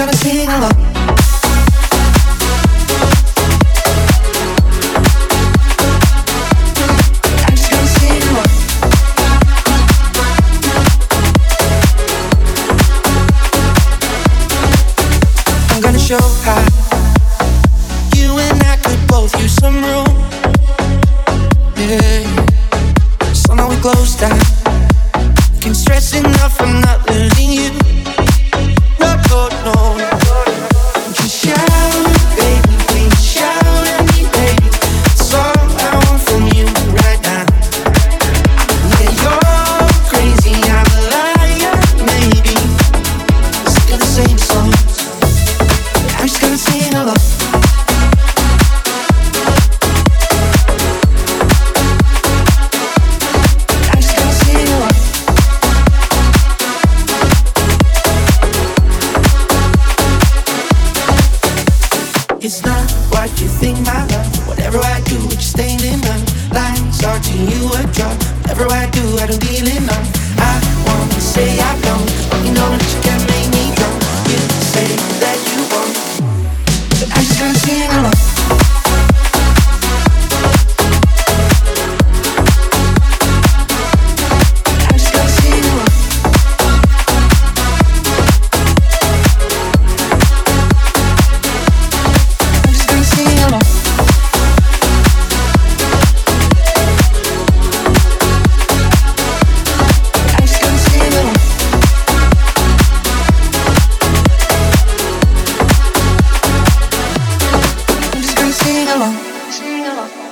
gonna sing along. show how you and I could both use some room. Yeah, somehow we close down. It's not what you think? Sing along. Sing along.